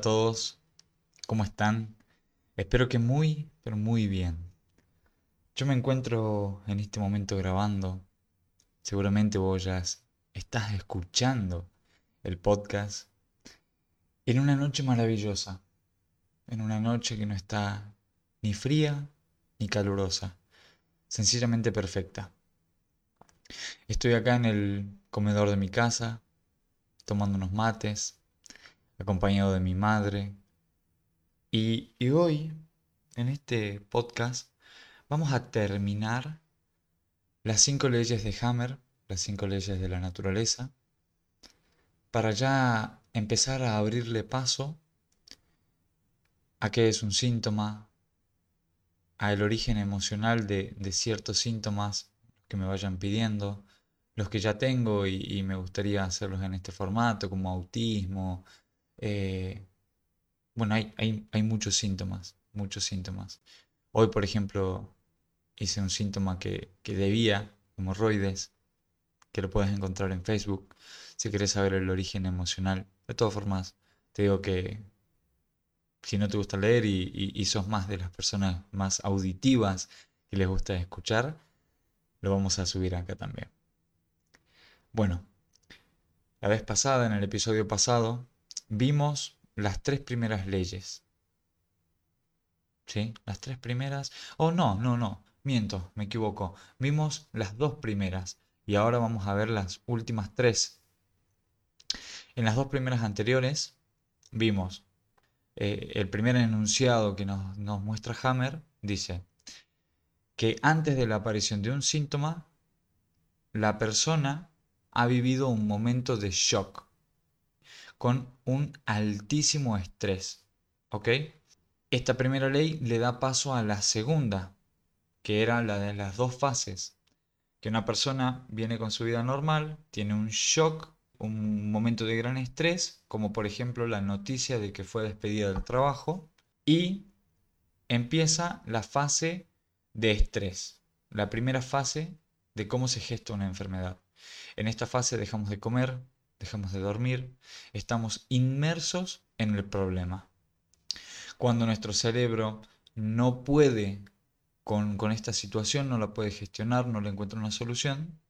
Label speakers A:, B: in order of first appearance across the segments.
A: Todos, ¿cómo están? Espero que muy, pero muy bien. Yo me encuentro en este momento grabando. Seguramente vos estás escuchando el podcast en una noche maravillosa. En una noche que no está ni fría ni calurosa. Sencillamente perfecta. Estoy acá en el comedor de mi casa, tomando unos mates, acompañado de mi madre. Y, hoy, en este podcast, vamos a terminar las cinco leyes de Hammer, las cinco leyes de la naturaleza, para ya empezar a abrirle paso a qué es un síntoma, a el origen emocional de, de ciertos síntomas que me vayan pidiendo, los que ya tengo y, me gustaría hacerlos en este formato, como autismo. Eh, bueno, hay, hay, muchos síntomas, muchos síntomas. Hoy, por ejemplo, hice un síntoma que, que debía, hemorroides, que lo puedes encontrar en Facebook, si quieres saber el origen emocional. De todas formas, te digo que si no te gusta leer y, y sos más de las personas más auditivas que les gusta escuchar, lo vamos a subir acá también. Bueno, la vez pasada, en el episodio pasado, vimos las tres primeras leyes. ¿Sí? Las tres primeras. Oh, no, no, no. Miento, me equivoco. Vimos las dos primeras y ahora vamos a ver las últimas tres. En las dos primeras anteriores vimos eh, el primer enunciado que nos, nos muestra Hammer, dice, que antes de la aparición de un síntoma, la persona ha vivido un momento de shock con un altísimo estrés. ¿Ok? Esta primera ley le da paso a la segunda, que era la de las dos fases. Que una persona viene con su vida normal, tiene un shock, un momento de gran estrés, como por ejemplo la noticia de que fue despedida del trabajo, y empieza la fase de estrés, la primera fase de cómo se gesta una enfermedad. En esta fase dejamos de comer, dejamos de dormir, estamos inmersos en el problema. Cuando nuestro cerebro no puede con, con, esta situación, no la puede gestionar, no le encuentra una solución,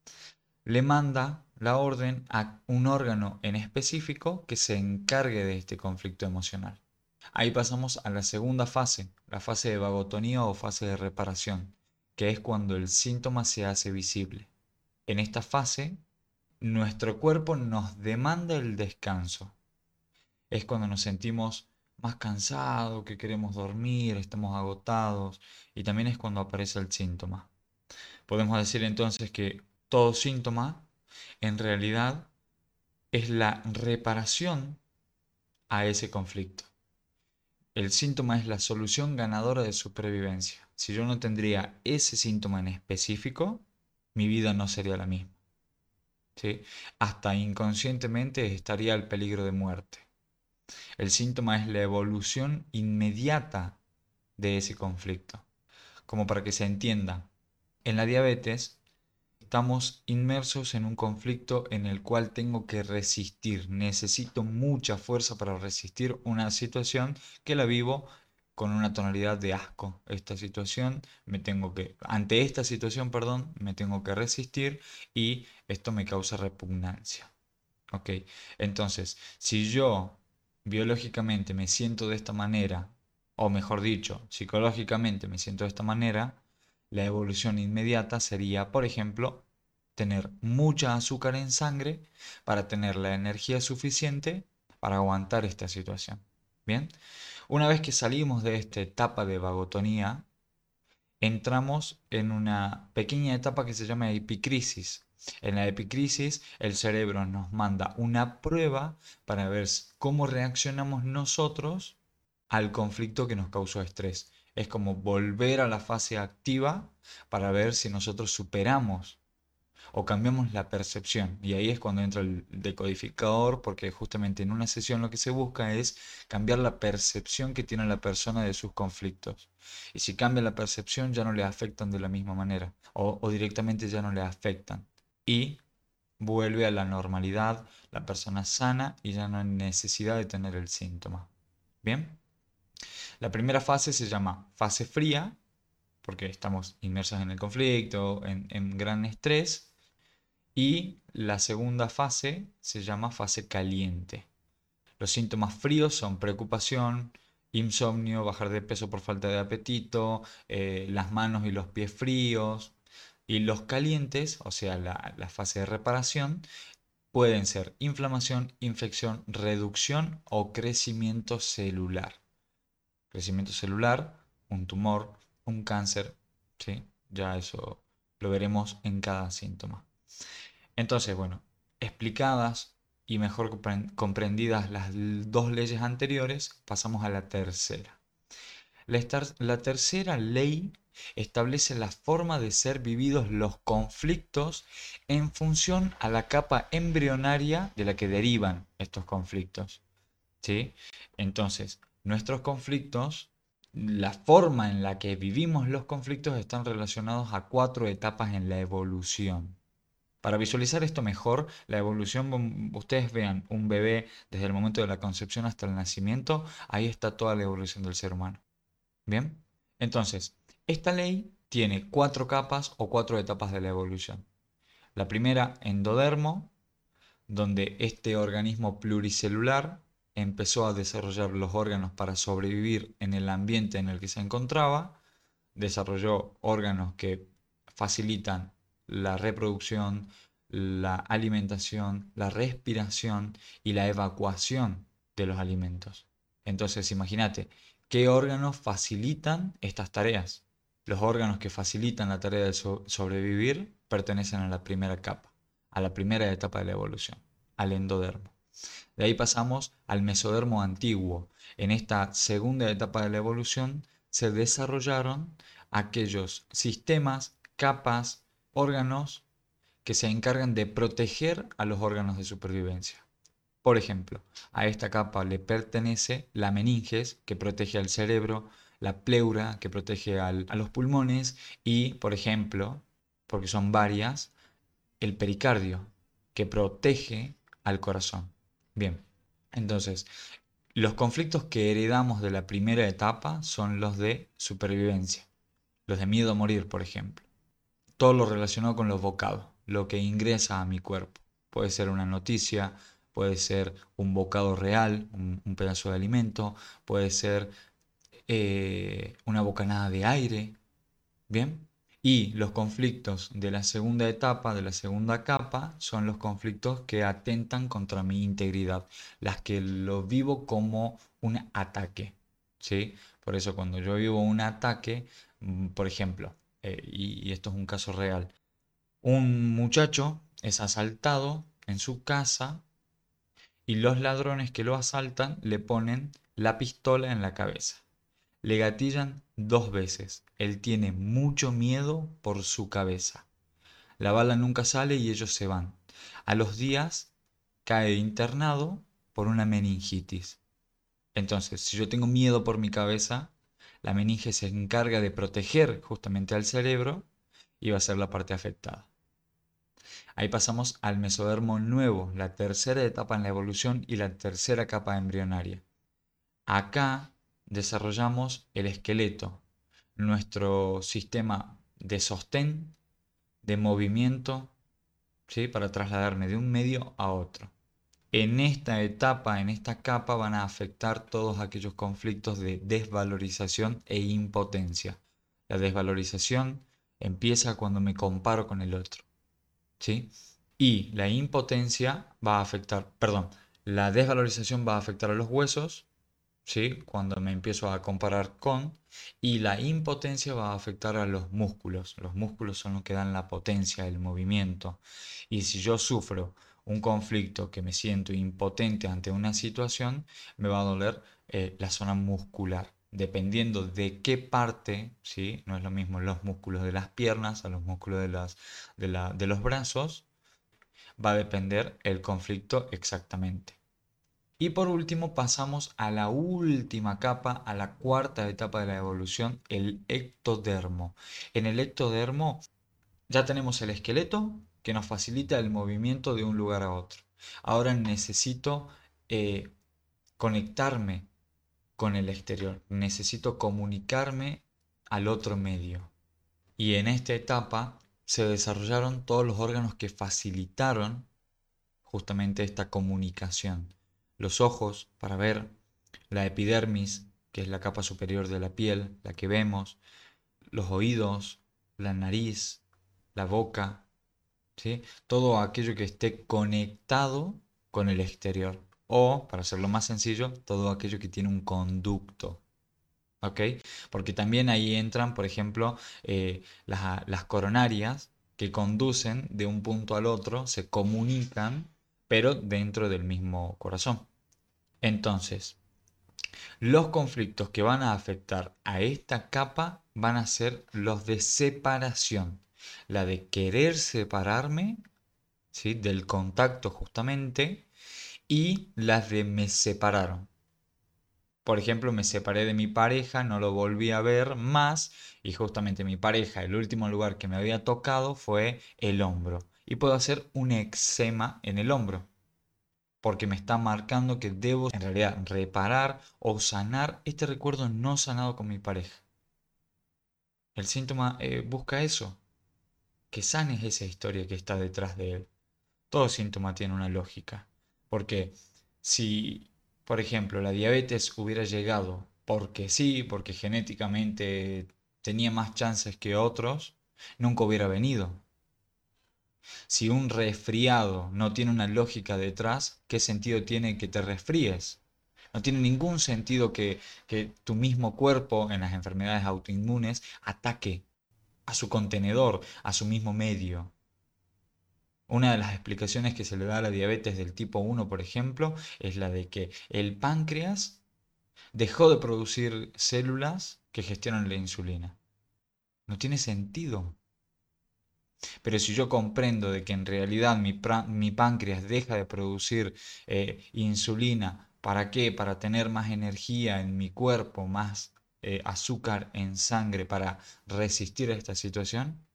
A: le manda la orden a un órgano en específico que se encargue de este conflicto emocional. Ahí pasamos a la segunda fase, la fase de vagotonía o fase de reparación, que es cuando el síntoma se hace visible. En esta fase, nuestro cuerpo nos demanda el descanso. Es cuando nos sentimos más cansados, que queremos dormir, estamos agotados y también es cuando aparece el síntoma. Podemos decir entonces que todo síntoma en realidad es la reparación a ese conflicto. El síntoma es la solución ganadora de supervivencia. Si yo no tendría ese síntoma en específico, mi vida no sería la misma. Hasta inconscientemente estaría el peligro de muerte. El síntoma es la evolución inmediata de ese conflicto. Como para que se entienda, en la diabetes estamos inmersos en un conflicto en el cual tengo que resistir. Necesito mucha fuerza para resistir una situación que la vivo con una tonalidad de asco. Esta situación me tengo que ante esta situación, perdón, me tengo que resistir y esto me causa repugnancia. ¿Ok? Entonces, si yo biológicamente me siento de esta manera, o mejor dicho, psicológicamente me siento de esta manera, la evolución inmediata sería, por ejemplo, tener mucha azúcar en sangre para tener la energía suficiente para aguantar esta situación. Bien, una vez que salimos de esta etapa de vagotonía, entramos en una pequeña etapa que se llama epicrisis. En la epicrisis, el cerebro nos manda una prueba para ver cómo reaccionamos nosotros al conflicto que nos causó estrés es como volver a la fase activa para ver si nosotros superamos o cambiamos la percepción. Y ahí es cuando entra el decodificador, porque justamente en una sesión lo que se busca es cambiar la percepción que tiene la persona de sus conflictos. Y si cambia la percepción ya no le afectan de la misma manera o, o directamente ya no le afectan. Y vuelve a la normalidad, la persona sana y ya no hay necesidad de tener el síntoma. Bien. La primera fase se llama fase fría, porque estamos inmersos en el conflicto, en, gran estrés. Y la segunda fase se llama fase caliente. Los síntomas fríos son preocupación, insomnio, bajar de peso por falta de apetito, eh, las manos y los pies fríos. Y los calientes, o sea, la fase de reparación, pueden ser inflamación, infección, reducción o crecimiento celular. Crecimiento celular, un tumor, un cáncer, ¿sí? Ya eso lo veremos en cada síntoma. Entonces, bueno, explicadas y mejor comprendidas las dos leyes anteriores, pasamos a la tercera. La, tercera ley establece la forma de ser vividos los conflictos en función a la capa embrionaria de la que derivan estos conflictos. ¿sí? Entonces, nuestros conflictos, la forma en la que vivimos los conflictos están relacionados a cuatro etapas en la evolución. Para visualizar esto mejor, la evolución, ustedes vean un bebé desde el momento de la concepción hasta el nacimiento, ahí está toda la evolución del ser humano. ¿Bien? Entonces, esta ley tiene cuatro capas o cuatro etapas de la evolución. La primera, endodermo, donde este organismo pluricelular empezó a desarrollar los órganos para sobrevivir en el ambiente en el que se encontraba, desarrolló órganos que facilitan la reproducción, la alimentación, la respiración y la evacuación de los alimentos. Entonces, imagínate, ¿qué órganos facilitan estas tareas? Los órganos que facilitan la tarea de sobrevivir pertenecen a la primera capa, a la primera etapa de la evolución, al endodermo. De ahí pasamos al mesodermo antiguo. En esta segunda etapa de la evolución se desarrollaron aquellos sistemas, capas, órganos que se encargan de proteger a los órganos de supervivencia. Por ejemplo, a esta capa le pertenece la meninges, que protege al cerebro, la pleura que protege a los pulmones y, por ejemplo, porque son varias, el pericardio que protege al corazón. Bien, entonces, los conflictos que heredamos de la primera etapa son los de supervivencia, los de miedo a morir, por ejemplo. Todo lo relacionado con los bocados, lo que ingresa a mi cuerpo. Puede ser una noticia, puede ser un bocado real, un, pedazo de alimento, puede ser eh, una bocanada de aire, ¿bien? Y los conflictos de la segunda etapa, de la segunda capa, son los conflictos que atentan contra mi integridad, las que lo vivo como un ataque, ¿sí? Por eso cuando yo vivo un ataque, mm, por ejemplo, eh, y esto es un caso real, un muchacho es asaltado en su casa y los ladrones que lo asaltan le ponen la pistola en la cabeza. Le gatillan dos veces. Él tiene mucho miedo por su cabeza. La bala nunca sale y ellos se van. A los días cae internado por una meningitis. Entonces, si yo tengo miedo por mi cabeza, la meninge se encarga de proteger justamente al cerebro y va a ser la parte afectada. Ahí pasamos al mesodermo nuevo, la tercera etapa en la evolución y la tercera capa embrionaria. Acá desarrollamos el esqueleto, nuestro sistema de sostén, de movimiento, ¿sí? para trasladarme de un medio a otro. En esta etapa, en esta capa, van a afectar todos aquellos conflictos de desvalorización e impotencia. La desvalorización empieza cuando me comparo con el otro. ¿sí? Y la impotencia va a afectar, perdón, la desvalorización va a afectar a los huesos, cuando me empiezo a comparar con, y la impotencia va a afectar a los músculos. Los músculos son los que dan la potencia, el movimiento. Y si yo sufro un conflicto que me siento impotente ante una situación, me va a doler eh, la zona muscular. Dependiendo de qué parte, ¿sí? no es lo mismo los músculos de las piernas a los músculos de, las, de los brazos, va a depender el conflicto exactamente. Y por último pasamos a la última capa, a la cuarta etapa de la evolución, el ectodermo. En el ectodermo ya tenemos el esqueleto que nos facilita el movimiento de un lugar a otro. Ahora necesito eh, conectarme con el exterior. Necesito comunicarme al otro medio. Y en esta etapa se desarrollaron todos los órganos que facilitaron justamente esta comunicación. Los ojos para ver, la epidermis, que es la capa superior de la piel, la que vemos, los oídos, la nariz, la boca, ¿sí? todo aquello que esté conectado con el exterior. O, para hacerlo más sencillo, todo aquello que tiene un conducto. ¿Ok? Porque también ahí entran, por ejemplo, eh, las, las coronarias que conducen de un punto al otro, se comunican, pero dentro del mismo corazón. Entonces, los conflictos que van a afectar a esta capa van a ser los de separación. La de querer separarme ¿sí? del contacto justamente y las de me separaron. Por ejemplo, me separé de mi pareja, no lo volví a ver más y justamente mi pareja, el último lugar que me había tocado fue el hombro. Y puedo hacer un eczema en el hombro porque me está marcando que debo en realidad reparar o sanar este recuerdo no sanado con mi pareja. El síntoma eh, busca eso, que sanes esa historia que está detrás de él. Todo síntoma tiene una lógica, porque si, por ejemplo, la diabetes hubiera llegado porque sí, porque genéticamente tenía más chances que otros, nunca hubiera venido. Si un resfriado no tiene una lógica detrás, ¿qué sentido tiene que te resfríes? No tiene ningún sentido que, que tu mismo cuerpo en las enfermedades autoinmunes ataque a su contenedor, a su mismo medio. Una de las explicaciones que se le da a la diabetes del tipo 1, por ejemplo, es la de que el páncreas dejó de producir células que gestionan la insulina. No tiene sentido. Pero si yo comprendo de que en realidad mi, páncreas deja de producir eh, insulina, ¿para qué? Para tener más energía en mi cuerpo, más eh, azúcar en sangre para resistir a esta situación,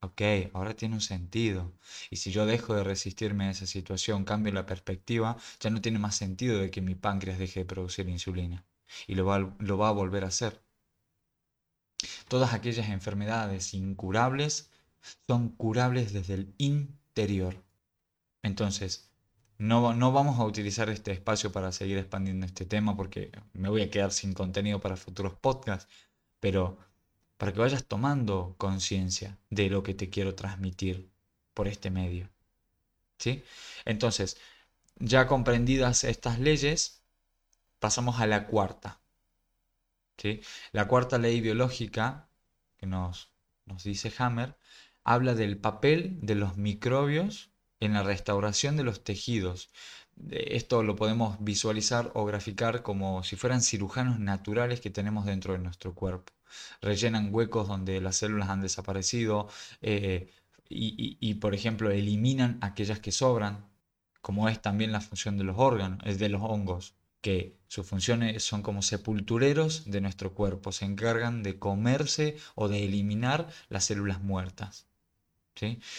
A: ok, ahora tiene un sentido. Y si yo dejo de resistirme a esa situación, cambio la perspectiva, ya no tiene más sentido de que mi páncreas deje de producir insulina. Y lo lo va a volver a hacer. Todas aquellas enfermedades incurables son curables desde el interior. Entonces, no, no, vamos a utilizar este espacio para seguir expandiendo este tema porque me voy a quedar sin contenido para futuros podcasts, pero para que vayas tomando conciencia de lo que te quiero transmitir por este medio. ¿Sí? Entonces, ya comprendidas estas leyes, pasamos a la cuarta. ¿Sí? La cuarta ley biológica que nos, nos dice Hammer habla del papel de los microbios en la restauración de los tejidos. Esto lo podemos visualizar o graficar como si fueran cirujanos naturales que tenemos dentro de nuestro cuerpo. Rellenan huecos donde las células han desaparecido eh, y, por ejemplo, eliminan aquellas que sobran, como es también la función de los órganos, es de los hongos, que sus funciones son como sepultureros de nuestro cuerpo, se encargan de comerse o de eliminar las células muertas.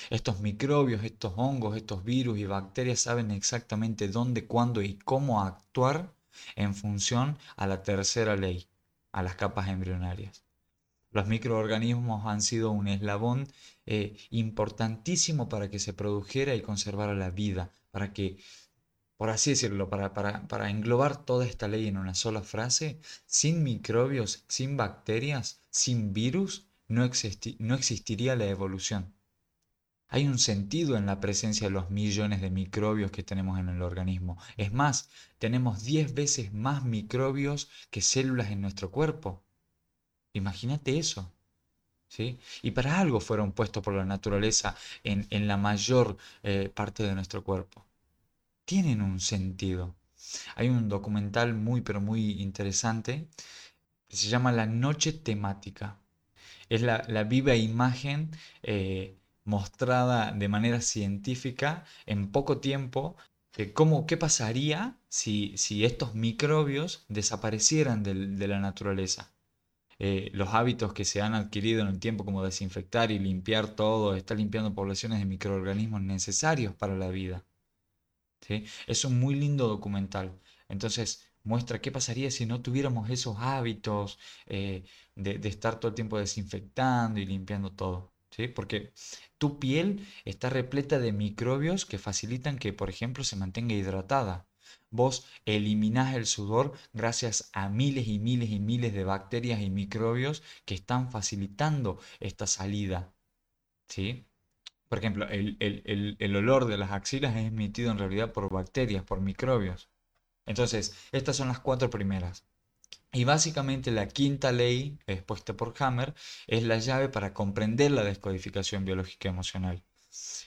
A: Estos microbios, estos hongos, estos virus y bacterias saben exactamente dónde, cuándo y cómo actuar en función a la tercera ley, a las capas embrionarias. Los microorganismos han sido un eslabón eh, importantísimo para que se produjera y conservara la vida, para que, por así decirlo, para, englobar toda esta ley en una sola frase, sin microbios, sin bacterias, sin virus, no existiría la evolución. Hay un sentido en la presencia de los millones de microbios que tenemos en el organismo. Es más, tenemos 10 veces más microbios que células en nuestro cuerpo. Imagínate eso. ¿sí? Y para algo fueron puestos por la naturaleza en, la mayor eh, parte de nuestro cuerpo. Tienen un sentido. Hay un documental muy, pero muy interesante se llama La Noche Temática. Es la, viva imagen eh, mostrada de manera científica en poco tiempo de cómo, qué pasaría si, si estos microbios desaparecieran de la naturaleza. Eh, los hábitos que se han adquirido en el tiempo como desinfectar y limpiar todo, está limpiando poblaciones de microorganismos necesarios para la vida. Es un muy lindo documental. Entonces, muestra qué pasaría si no tuviéramos esos hábitos eh, de, de, estar todo el tiempo desinfectando y limpiando todo. ¿Sí? Porque tu piel está repleta de microbios que facilitan que, por ejemplo, se mantenga hidratada. Vos eliminás el sudor gracias a miles y miles y miles de bacterias y microbios que están facilitando esta salida. ¿Sí? Por ejemplo, el, olor de las axilas es emitido en realidad por bacterias, por microbios. Entonces, estas son las cuatro primeras. Y básicamente la quinta ley, expuesta por Hammer, es la llave para comprender la descodificación biológica emocional.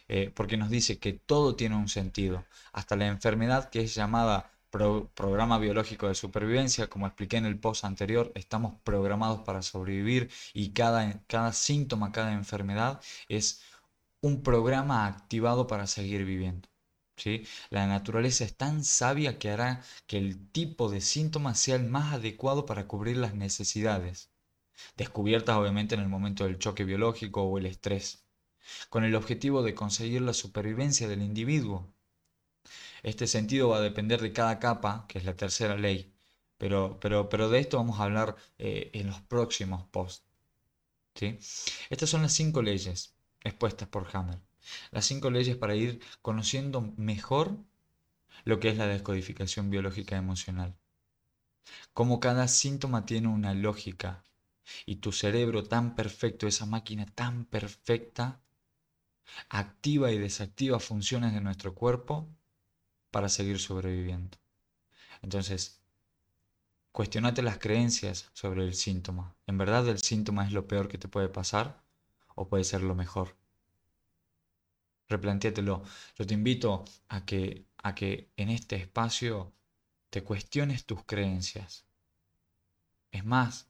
A: Eh, porque nos dice que todo tiene un sentido, hasta la enfermedad que es llamada programa biológico de supervivencia, como expliqué en el post anterior, estamos programados para sobrevivir y cada, cada síntoma, cada enfermedad es un programa activado para seguir viviendo. La naturaleza es tan sabia que hará que el tipo de síntomas sea el más adecuado para cubrir las necesidades, descubiertas obviamente en el momento del choque biológico o el estrés, con el objetivo de conseguir la supervivencia del individuo. Este sentido va a depender de cada capa, que es la tercera ley, pero, pero, pero de esto vamos a hablar eh, en los próximos posts. ¿sí? Estas son las cinco leyes expuestas por Hammer. Las cinco leyes para ir conociendo mejor lo que es la descodificación biológica emocional. Como cada síntoma tiene una lógica y tu cerebro tan perfecto, esa máquina tan perfecta, activa y desactiva funciones de nuestro cuerpo para seguir sobreviviendo. Entonces, cuestionate las creencias sobre el síntoma. ¿En verdad el síntoma es lo peor que te puede pasar o puede ser lo mejor? Replantéatelo. Yo te invito a que, a que en este espacio te cuestiones tus creencias. Es más,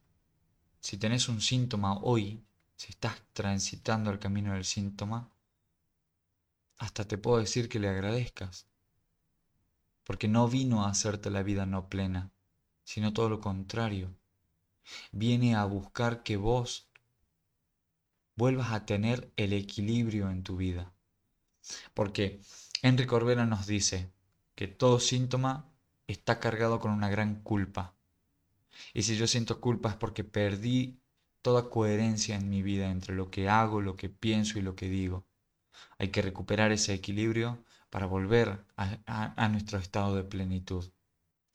A: si tenés un síntoma hoy, si estás transitando el camino del síntoma, hasta te puedo decir que le agradezcas. Porque no vino a hacerte la vida no plena, sino todo lo contrario. Viene a buscar que vos vuelvas a tener el equilibrio en tu vida. Porque Enrique Corbera nos dice que todo síntoma está cargado con una gran culpa. Y si yo siento culpa es porque perdí toda coherencia en mi vida entre lo que hago, lo que pienso y lo que digo. Hay que recuperar ese equilibrio para volver a, nuestro estado de plenitud.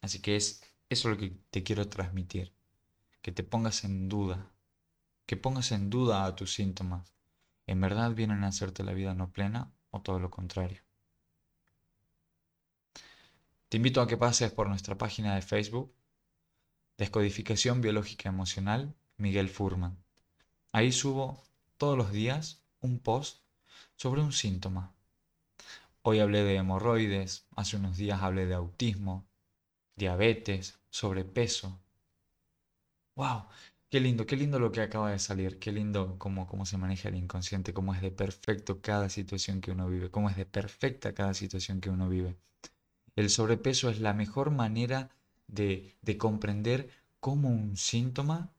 A: Así que es eso lo que te quiero transmitir. Que te pongas en duda. Que pongas en duda a tus síntomas. ¿En verdad vienen a hacerte la vida no plena o todo lo contrario. Te invito a que pases por nuestra página de Facebook, Descodificación Biológica Emocional, Miguel Furman. Ahí subo todos los días un post sobre un síntoma. Hoy hablé de hemorroides, hace unos días hablé de autismo, diabetes, sobrepeso. ¡Wow! Qué lindo, qué lindo lo que acaba de salir, qué lindo cómo, cómo se maneja el inconsciente, cómo es de perfecto cada situación que uno vive, cómo es de perfecta cada situación que uno vive. El sobrepeso es la mejor manera de, de comprender cómo un síntoma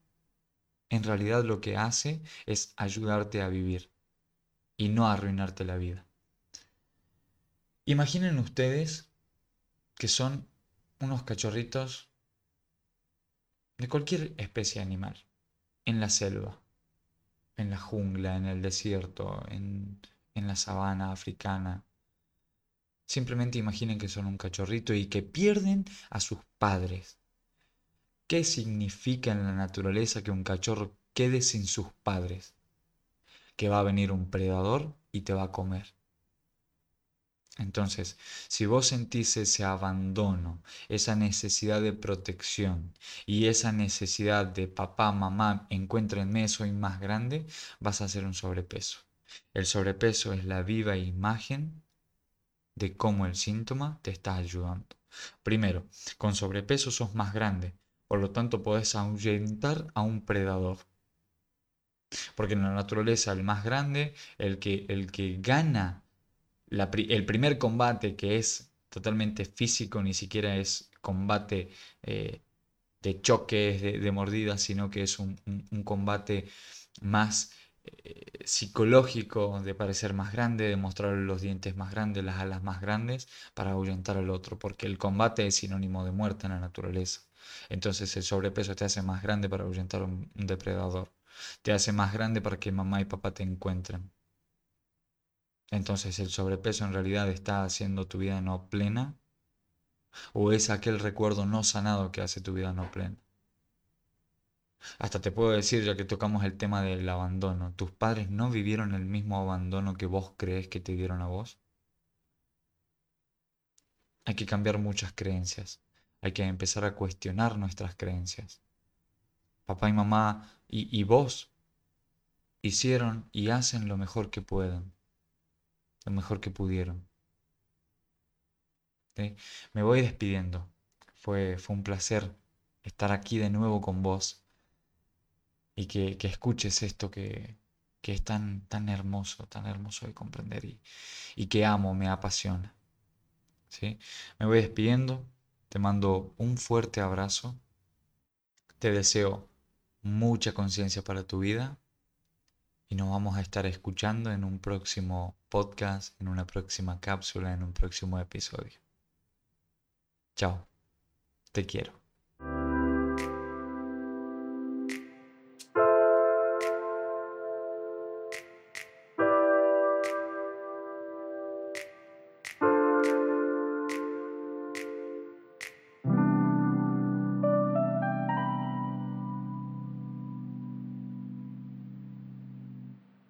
A: en realidad lo que hace es ayudarte a vivir y no arruinarte la vida. Imaginen ustedes que son unos cachorritos de cualquier especie animal, en la selva, en la jungla, en el desierto, en, en la sabana africana. Simplemente imaginen que son un cachorrito y que pierden a sus padres. ¿Qué significa en la naturaleza que un cachorro quede sin sus padres? Que va a venir un predador y te va a comer. Entonces, si vos sentís ese abandono, esa necesidad de protección y esa necesidad de papá, mamá, encuéntrenme, soy más grande, vas a hacer un sobrepeso. El sobrepeso es la viva imagen de cómo el síntoma te está ayudando. Primero, con sobrepeso sos más grande, por lo tanto podés ahuyentar a un predador. Porque en la naturaleza el más grande, el que, el que gana el primer combate que es totalmente físico, ni siquiera es combate eh, de choques, de, mordidas, sino que es un, combate más eh, psicológico de parecer más grande, de mostrar los dientes más grandes, las alas más grandes, para ahuyentar al otro, porque el combate es sinónimo de muerte en la naturaleza. Entonces el sobrepeso te hace más grande para ahuyentar a un depredador, te hace más grande para que mamá y papá te encuentren. Entonces el sobrepeso en realidad está haciendo tu vida no plena o es aquel recuerdo no sanado que hace tu vida no plena. Hasta te puedo decir, ya que tocamos el tema del abandono, ¿tus padres no vivieron el mismo abandono que vos crees que te dieron a vos? Hay que cambiar muchas creencias, hay que empezar a cuestionar nuestras creencias. Papá y mamá y, y vos hicieron y hacen lo mejor que pueden, lo mejor que pudieron. Me voy despidiendo. Fue, fue un placer estar aquí de nuevo con vos y que, escuches esto que, es tan, tan hermoso, tan hermoso de comprender y, y que amo, me apasiona. ¿sí? Me voy despidiendo, te mando un fuerte abrazo, te deseo mucha conciencia para tu vida y nos vamos a estar escuchando en un próximo podcast, en una próxima cápsula, en un próximo episodio. Chao, te quiero.